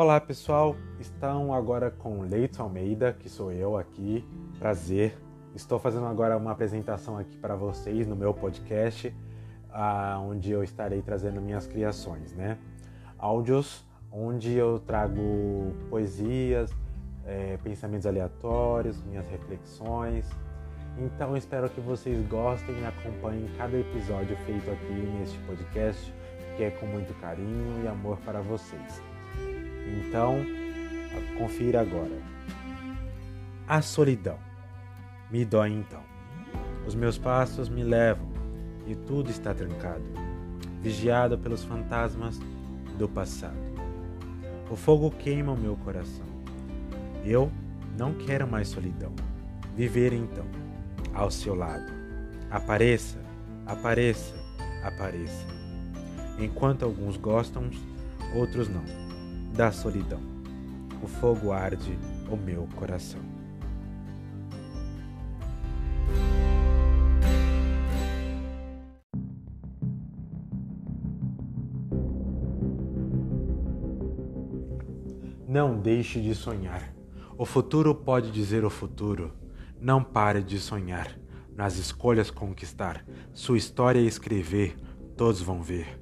Olá pessoal, estão agora com Leito Almeida, que sou eu aqui, prazer. Estou fazendo agora uma apresentação aqui para vocês no meu podcast, onde eu estarei trazendo minhas criações, né? Áudios onde eu trago poesias, é, pensamentos aleatórios, minhas reflexões. Então espero que vocês gostem e acompanhem cada episódio feito aqui neste podcast, que é com muito carinho e amor para vocês. Então, confira agora. A solidão me dói então. Os meus passos me levam e tudo está trancado, vigiado pelos fantasmas do passado. O fogo queima o meu coração. Eu não quero mais solidão. Viver então ao seu lado. Apareça, apareça, apareça. Enquanto alguns gostam, outros não. Da solidão. O fogo arde o meu coração. Não deixe de sonhar. O futuro pode dizer o futuro. Não pare de sonhar. Nas escolhas conquistar, sua história escrever, todos vão ver.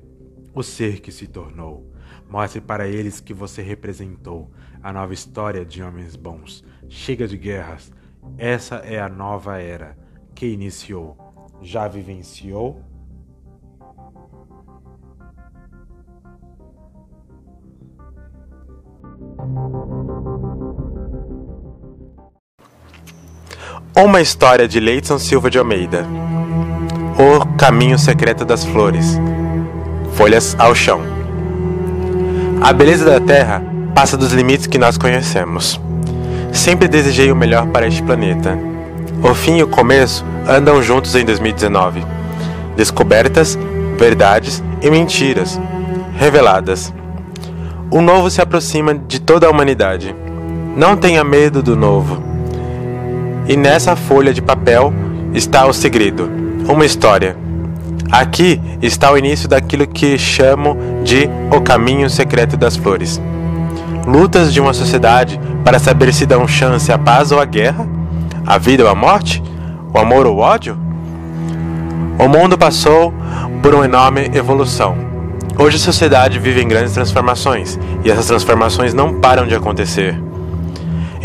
O ser que se tornou. Mostre para eles que você representou a nova história de homens bons. Chega de guerras. Essa é a nova era que iniciou. Já vivenciou? Uma história de Leidson Silva de Almeida. O caminho secreto das flores. Folhas ao chão. A beleza da Terra passa dos limites que nós conhecemos. Sempre desejei o melhor para este planeta. O fim e o começo andam juntos em 2019. Descobertas, verdades e mentiras reveladas. O novo se aproxima de toda a humanidade. Não tenha medo do novo. E nessa folha de papel está o segredo, uma história. Aqui está o início daquilo que chamo de o caminho secreto das flores. Lutas de uma sociedade para saber se dão chance à paz ou à guerra, a vida ou a morte, o amor ou o ódio. O mundo passou por uma enorme evolução. Hoje a sociedade vive em grandes transformações e essas transformações não param de acontecer.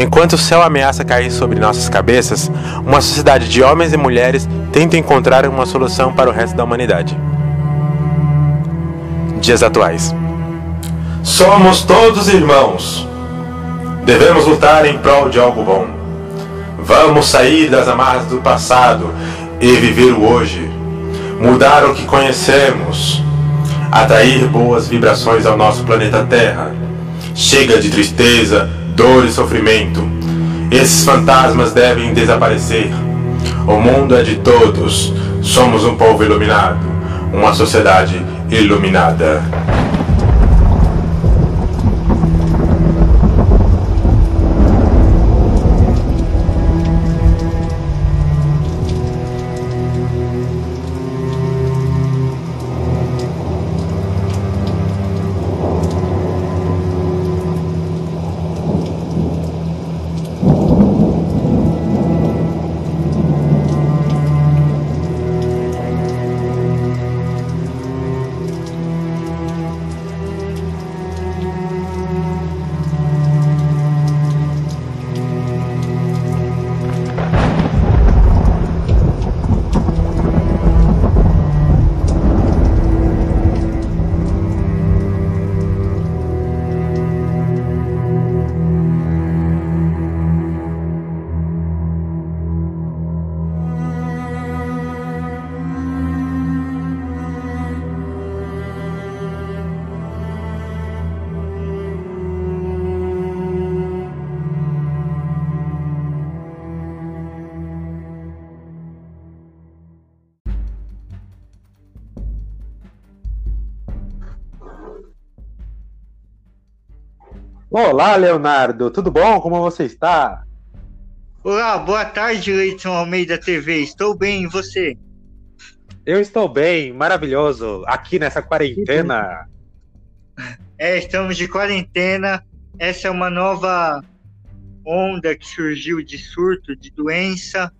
Enquanto o céu ameaça cair sobre nossas cabeças, uma sociedade de homens e mulheres tenta encontrar uma solução para o resto da humanidade. Dias atuais. Somos todos irmãos. Devemos lutar em prol de algo bom. Vamos sair das amarras do passado e viver o hoje. Mudar o que conhecemos. Atrair boas vibrações ao nosso planeta Terra. Chega de tristeza, dor e sofrimento. Esses fantasmas devem desaparecer. O mundo é de todos. Somos um povo iluminado, uma sociedade iluminada. Olá, Leonardo, tudo bom? Como você está? Olá, boa tarde, Leitão Almeida TV. Estou bem, e você? Eu estou bem, maravilhoso, aqui nessa quarentena. É, estamos de quarentena essa é uma nova onda que surgiu de surto, de doença,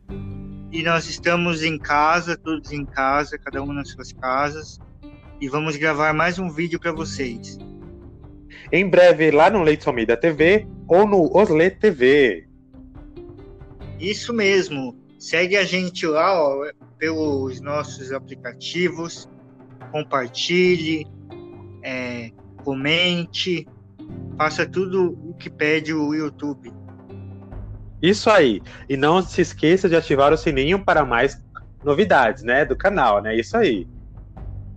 e nós estamos em casa, todos em casa, cada um nas suas casas, e vamos gravar mais um vídeo para vocês. Em breve lá no Leite Almeida TV ou no Osle TV. Isso mesmo. Segue a gente lá ó, pelos nossos aplicativos, compartilhe, é, comente, faça tudo o que pede o YouTube. Isso aí. E não se esqueça de ativar o sininho para mais novidades, né, do canal, né? Isso aí.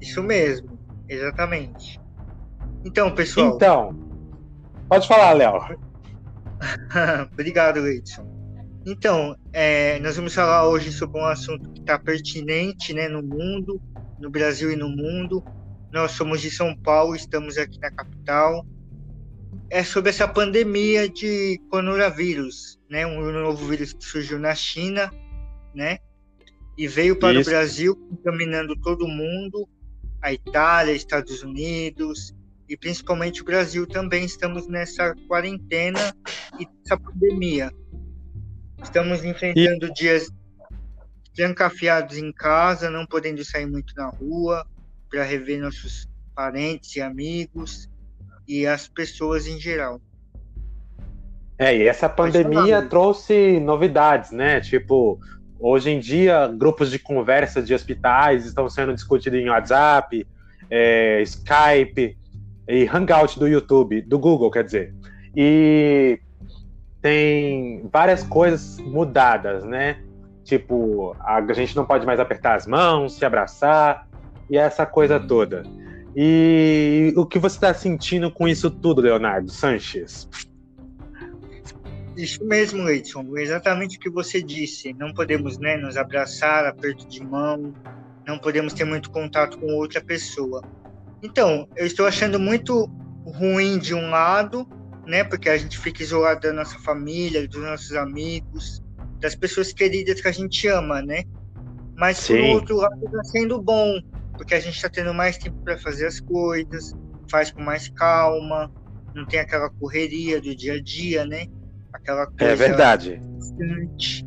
Isso mesmo, exatamente. Então, pessoal. Então, pode falar, Léo. Obrigado, Leidson. Então, é, nós vamos falar hoje sobre um assunto que está pertinente né, no mundo, no Brasil e no mundo. Nós somos de São Paulo, estamos aqui na capital. É sobre essa pandemia de coronavírus, né, um novo vírus que surgiu na China, né, e veio para Isso. o Brasil, contaminando todo mundo, a Itália, Estados Unidos e principalmente o Brasil também estamos nessa quarentena e essa pandemia. Estamos enfrentando e... dias trancafiados em casa, não podendo sair muito na rua para rever nossos parentes e amigos e as pessoas em geral. É, e essa pandemia trouxe novidades, né? Tipo, hoje em dia, grupos de conversa de hospitais estão sendo discutidos em WhatsApp, é, Skype e Hangout do YouTube, do Google, quer dizer. E tem várias coisas mudadas, né? Tipo, a, gente não pode mais apertar as mãos, se abraçar e essa coisa toda. E o que você está sentindo com isso tudo, Leonardo Sanches? Isso mesmo, Leidson. Exatamente o que você disse. Não podemos né, nos abraçar, aperto de mão, não podemos ter muito contato com outra pessoa. Então, eu estou achando muito ruim de um lado, né? Porque a gente fica isolado da nossa família, dos nossos amigos, das pessoas queridas que a gente ama, né? Mas Sim. por outro lado está sendo bom, porque a gente está tendo mais tempo para fazer as coisas, faz com mais calma, não tem aquela correria do dia a dia, né? Aquela é coisa. É verdade. Constante.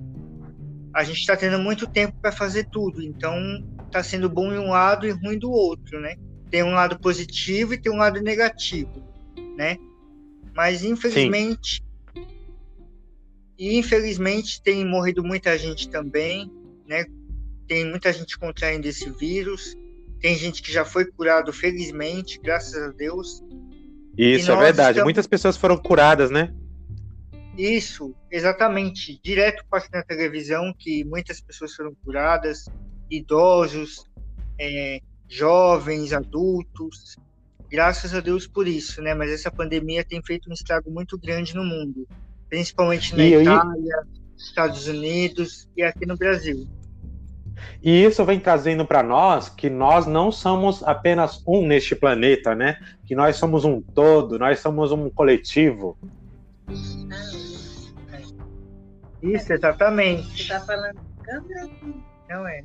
A gente está tendo muito tempo para fazer tudo, então está sendo bom em um lado e ruim do outro, né? Tem um lado positivo e tem um lado negativo, né? Mas infelizmente. Sim. Infelizmente tem morrido muita gente também, né? Tem muita gente contraindo esse vírus. Tem gente que já foi curado, felizmente, graças a Deus. Isso, é verdade. Estamos... Muitas pessoas foram curadas, né? Isso, exatamente. Direto passa na televisão que muitas pessoas foram curadas, idosos, é, jovens, adultos graças a Deus por isso, né? Mas essa pandemia tem feito um estrago muito grande no mundo, principalmente na e Itália, Estados Unidos e aqui no Brasil. E isso vem trazendo para nós que nós não somos apenas um neste planeta, né? Que nós somos um todo, nós somos um coletivo. Isso, exatamente. Você tá falando câmera? Não é.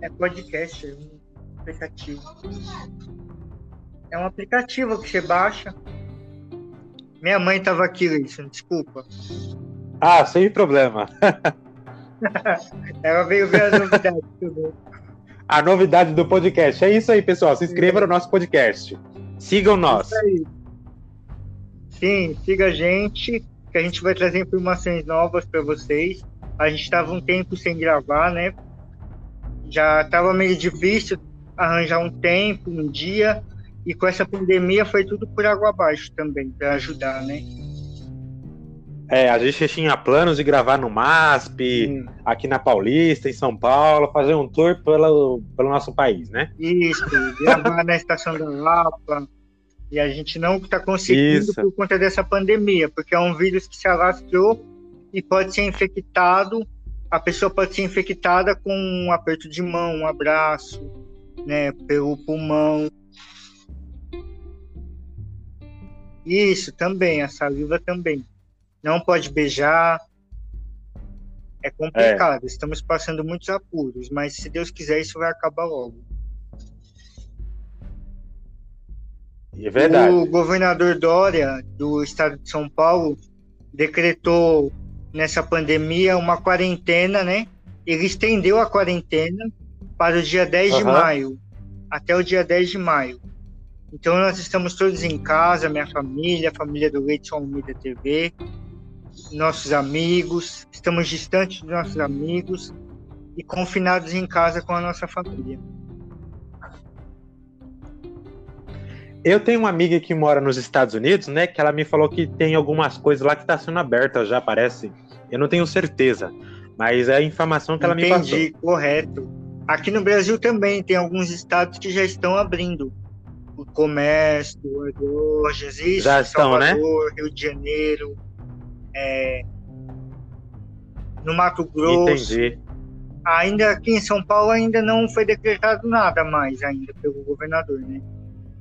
É podcast, é um aplicativo. É um aplicativo que você baixa. Minha mãe estava aqui, Leison, desculpa. Ah, sem problema. Ela veio ver as novidades também. A novidade do podcast. É isso aí, pessoal. Se inscreva no nosso podcast. Sigam nós. Sim, siga a gente, que a gente vai trazer informações novas para vocês. A gente estava um tempo sem gravar, né? Já estava meio difícil arranjar um tempo, um dia, e com essa pandemia foi tudo por água abaixo também, para ajudar, né? É, a gente tinha planos de gravar no MASP, aqui na Paulista, em São Paulo, fazer um tour pelo, pelo nosso país, né? Isso, gravar na Estação da Lapa. E a gente não está conseguindo Isso. por conta dessa pandemia, porque é um vírus que se alastrou e pode ser infectado. A pessoa pode ser infectada com um aperto de mão, um abraço, né, pelo pulmão. Isso também, a saliva também. Não pode beijar. É complicado, é. estamos passando muitos apuros, mas se Deus quiser, isso vai acabar logo. É verdade. O governador Dória, do estado de São Paulo, decretou nessa pandemia uma quarentena, né? Ele estendeu a quarentena para o dia 10 uhum. de maio, até o dia 10 de maio. Então nós estamos todos em casa, minha família, a família do Leidson Almeida TV, nossos amigos, estamos distantes dos nossos amigos e confinados em casa com a nossa família. Eu tenho uma amiga que mora nos Estados Unidos, né? Que ela me falou que tem algumas coisas lá que está sendo abertas já, parece. Eu não tenho certeza, mas é a informação que ela Entendi, me passou. Entendi, correto. Aqui no Brasil também tem alguns estados que já estão abrindo o comércio, lojas, isso, já estão, né? Salvador, né? Rio de Janeiro, é, no Mato Grosso. Entendi. Ainda aqui em São Paulo ainda não foi decretado nada mais ainda pelo governador, né?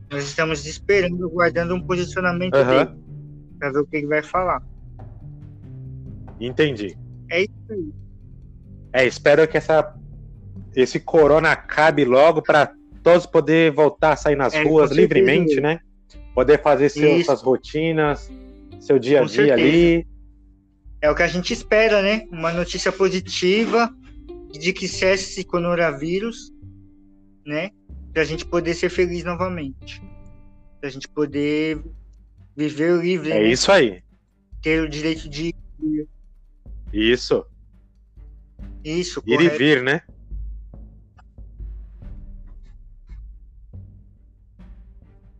Nós estamos esperando, guardando um posicionamento uhum. dele para ver o que ele vai falar. Entendi. É isso aí. É, espero que essa esse corona acabe logo para todos poder voltar a sair nas é, ruas livremente, né? Poder fazer seu, suas rotinas, seu dia a dia ali. É o que a gente espera, né? Uma notícia positiva de que cesse esse coronavírus, né? Para a gente poder ser feliz novamente. Para a gente poder viver livre. É né? isso aí. Ter o direito de. Isso. Isso, Ir correto. e vir, né?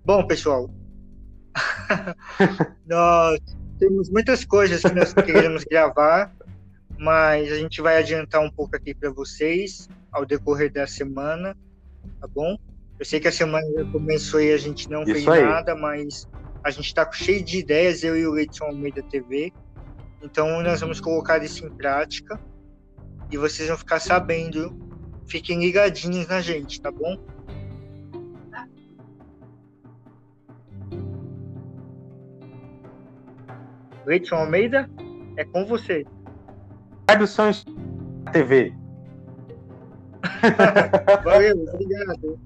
Bom, pessoal, nós temos muitas coisas que nós queremos gravar, mas a gente vai adiantar um pouco aqui para vocês ao decorrer da semana, tá bom? Eu sei que a semana já começou e a gente não Isso fez aí. nada, mas a gente está cheio de ideias, eu e o Leidson Almeida TV. Então nós vamos colocar isso em prática e vocês vão ficar sabendo. Fiquem ligadinhos na gente, tá bom? Leidson Almeida, é com você. Rádio São TV. Valeu, obrigado.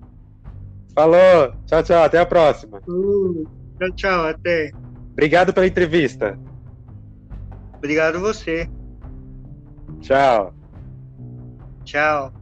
Falou, tchau, tchau, até a próxima. Uh, tchau, tchau, até. Obrigado pela entrevista. Obrigado você. Tchau. Tchau.